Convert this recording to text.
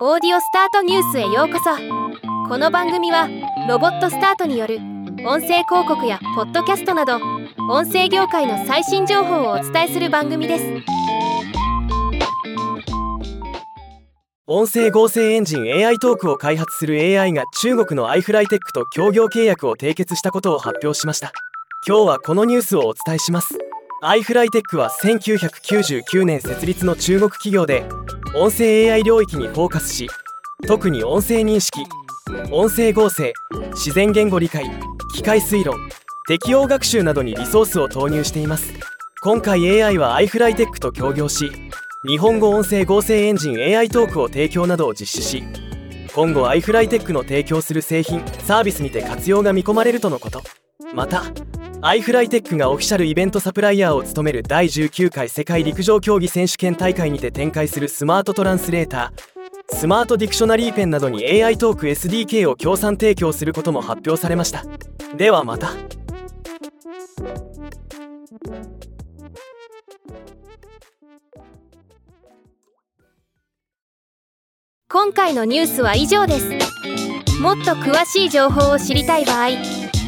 オーディオスタートニュースへようこそ。この番組はロボットスタートによる音声広告やポッドキャストなど音声業界の最新情報をお伝えする番組です。音声合成エンジン AI トークを開発する AI が中国のアイフライテックと協業契約を締結したことを発表しました。今日はこのニュースをお伝えします。アイフライテックは1999年設立の中国企業で音声 AI 領域にフォーカスし特に音声認識音声合成自然言語理解機械推論適応学習などにリソースを投入しています。今回 AI はアイフライテックと協業し日本語音声合成エンジン AI トークを提供などを実施し今後アイフライテックの提供する製品サービスにて活用が見込まれるとのこと。またアイフライテックがオフィシャルイベントサプライヤーを務める第19回世界陸上競技選手権大会にて展開するスマートトランスレーター。スマートディクショナリーペンなどに AI トーク SDK を協賛提供することも発表されました。ではまた。今回のニュースは以上です。もっと詳しい情報を知りたい場合